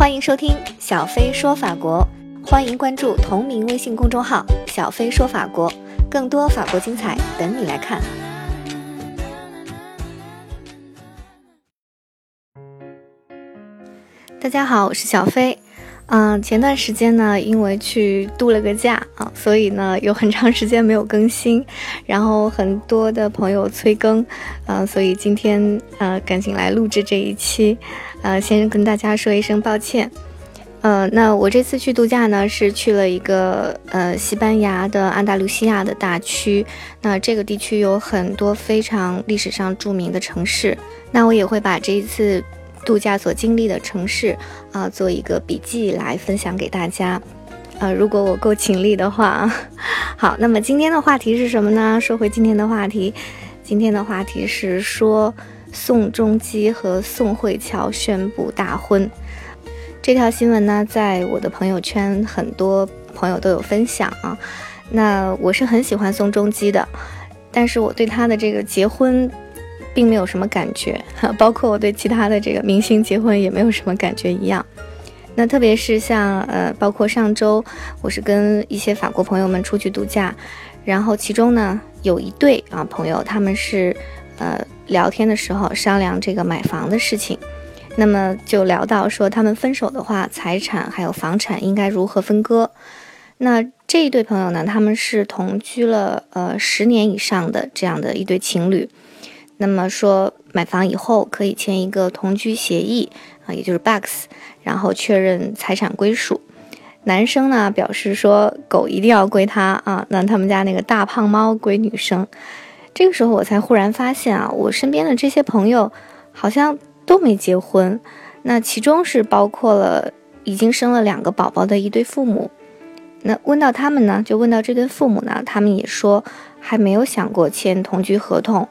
欢迎收听小飞说法国，欢迎关注同名微信公众号“小飞说法国”，更多法国精彩等你来看。大家好，我是小飞。嗯，前段时间呢，因为去度了个假啊，所以呢有很长时间没有更新，然后很多的朋友催更，呃，所以今天呃赶紧来录制这一期，呃，先跟大家说一声抱歉。呃，那我这次去度假呢，是去了一个呃西班牙的安达卢西亚的大区，那这个地区有很多非常历史上著名的城市，那我也会把这一次。度假所经历的城市啊，做一个笔记来分享给大家。呃，如果我够勤力的话，好，那么今天的话题是什么呢？说回今天的话题，今天的话题是说宋仲基和宋慧乔宣布大婚。这条新闻呢，在我的朋友圈很多朋友都有分享啊。那我是很喜欢宋仲基的，但是我对他的这个结婚。并没有什么感觉，包括我对其他的这个明星结婚也没有什么感觉一样。那特别是像呃，包括上周我是跟一些法国朋友们出去度假，然后其中呢有一对啊朋友，他们是呃聊天的时候商量这个买房的事情，那么就聊到说他们分手的话，财产还有房产应该如何分割。那这一对朋友呢，他们是同居了呃十年以上的这样的一对情侣。那么说，买房以后可以签一个同居协议啊，也就是 box，然后确认财产归属。男生呢表示说，狗一定要归他啊，那他们家那个大胖猫归女生。这个时候我才忽然发现啊，我身边的这些朋友好像都没结婚，那其中是包括了已经生了两个宝宝的一对父母。那问到他们呢，就问到这对父母呢，他们也说还没有想过签同居合同。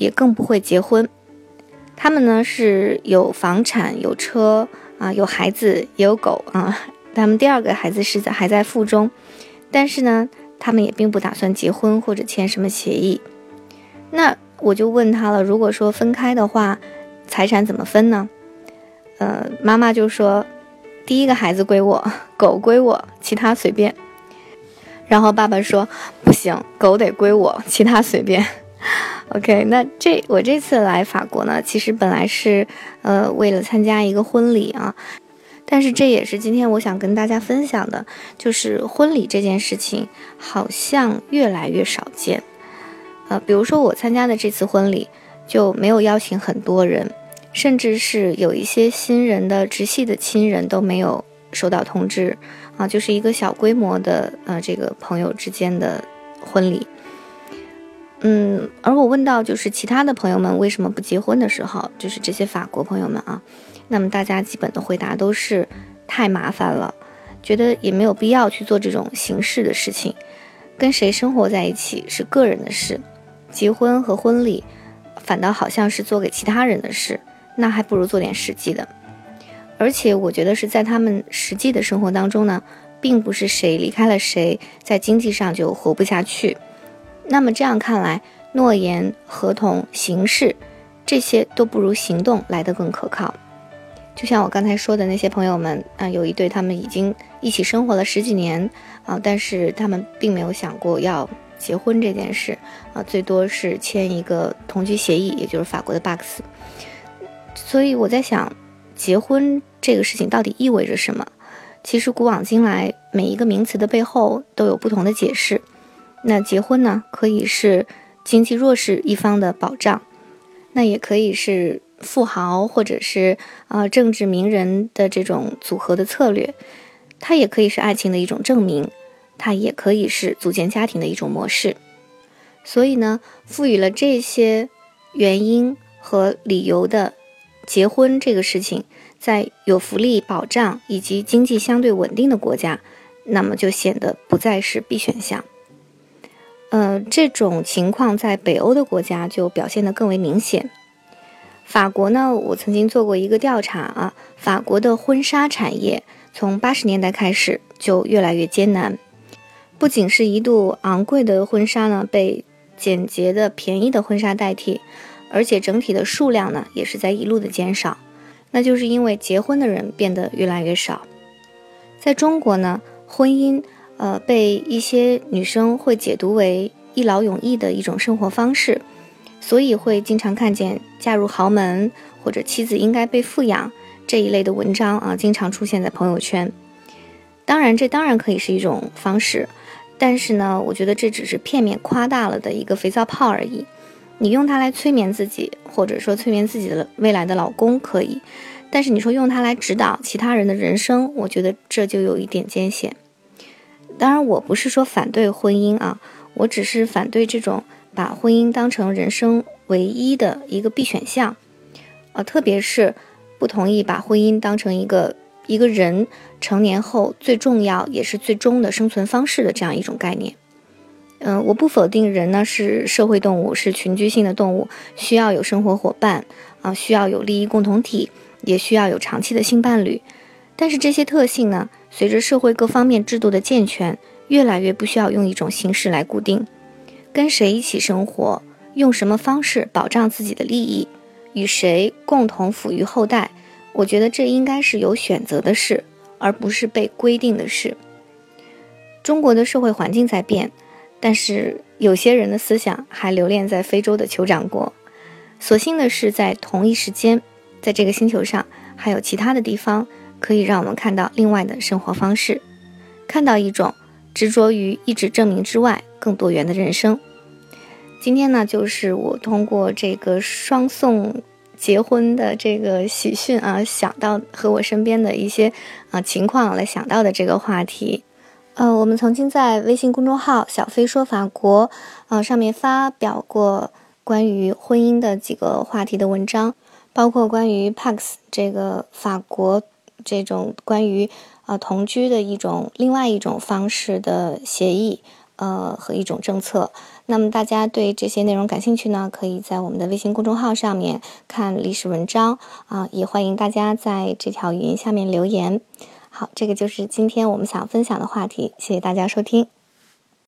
也更不会结婚，他们呢是有房产、有车啊，有孩子，也有狗啊。他们第二个孩子是在还在腹中，但是呢，他们也并不打算结婚或者签什么协议。那我就问他了，如果说分开的话，财产怎么分呢？呃，妈妈就说，第一个孩子归我，狗归我，其他随便。然后爸爸说，不行，狗得归我，其他随便。OK，那这我这次来法国呢，其实本来是呃为了参加一个婚礼啊，但是这也是今天我想跟大家分享的，就是婚礼这件事情好像越来越少见。呃，比如说我参加的这次婚礼就没有邀请很多人，甚至是有一些新人的直系的亲人都没有收到通知啊，就是一个小规模的呃这个朋友之间的婚礼。嗯，而我问到就是其他的朋友们为什么不结婚的时候，就是这些法国朋友们啊，那么大家基本的回答都是太麻烦了，觉得也没有必要去做这种形式的事情，跟谁生活在一起是个人的事，结婚和婚礼反倒好像是做给其他人的事，那还不如做点实际的。而且我觉得是在他们实际的生活当中呢，并不是谁离开了谁，在经济上就活不下去。那么这样看来，诺言、合同、形式，这些都不如行动来得更可靠。就像我刚才说的那些朋友们啊，有一对他们已经一起生活了十几年啊，但是他们并没有想过要结婚这件事啊，最多是签一个同居协议，也就是法国的 box。所以我在想，结婚这个事情到底意味着什么？其实古往今来，每一个名词的背后都有不同的解释。那结婚呢，可以是经济弱势一方的保障，那也可以是富豪或者是啊政治名人的这种组合的策略，它也可以是爱情的一种证明，它也可以是组建家庭的一种模式。所以呢，赋予了这些原因和理由的结婚这个事情，在有福利保障以及经济相对稳定的国家，那么就显得不再是必选项。呃，这种情况在北欧的国家就表现得更为明显。法国呢，我曾经做过一个调查啊，法国的婚纱产业从八十年代开始就越来越艰难，不仅是一度昂贵的婚纱呢被简洁的便宜的婚纱代替，而且整体的数量呢也是在一路的减少。那就是因为结婚的人变得越来越少。在中国呢，婚姻呃被一些女生会解读为一劳永逸的一种生活方式，所以会经常看见嫁入豪门或者妻子应该被富养这一类的文章啊，经常出现在朋友圈。当然，这当然可以是一种方式，但是呢，我觉得这只是片面夸大了的一个肥皂泡而已。你用它来催眠自己，或者说催眠自己的未来的老公可以，但是你说用它来指导其他人的人生，我觉得这就有一点艰险。当然，我不是说反对婚姻啊，我只是反对这种把婚姻当成人生唯一的一个必选项，呃，特别是不同意把婚姻当成一个一个人成年后最重要也是最终的生存方式的这样一种概念。嗯，我不否定人呢是社会动物，是群居性的动物，需要有生活伙伴啊，需要有利益共同体，也需要有长期的性伴侣。但是这些特性呢，随着社会各方面制度的健全，越来越不需要用一种形式来固定。跟谁一起生活，用什么方式保障自己的利益，与谁共同抚育后代，我觉得这应该是有选择的事，而不是被规定的事。中国的社会环境在变。但是有些人的思想还留恋在非洲的酋长国。所幸的是，在同一时间，在这个星球上还有其他的地方可以让我们看到另外的生活方式，看到一种执着于一纸证明之外更多元的人生。今天呢，就是我通过这个双宋结婚的这个喜讯啊，想到和我身边的一些啊情况来想到的这个话题。呃，我们曾经在微信公众号“小飞说法国”啊上面发表过关于婚姻的几个话题的文章，包括关于 Pax 这个法国这种关于啊同居的一种另外一种方式的协议，呃和一种政策。那么大家对这些内容感兴趣呢，可以在我们的微信公众号上面看历史文章啊，也欢迎大家在这条语音下面留言。好，这个就是今天我们想分享的话题，谢谢大家收听。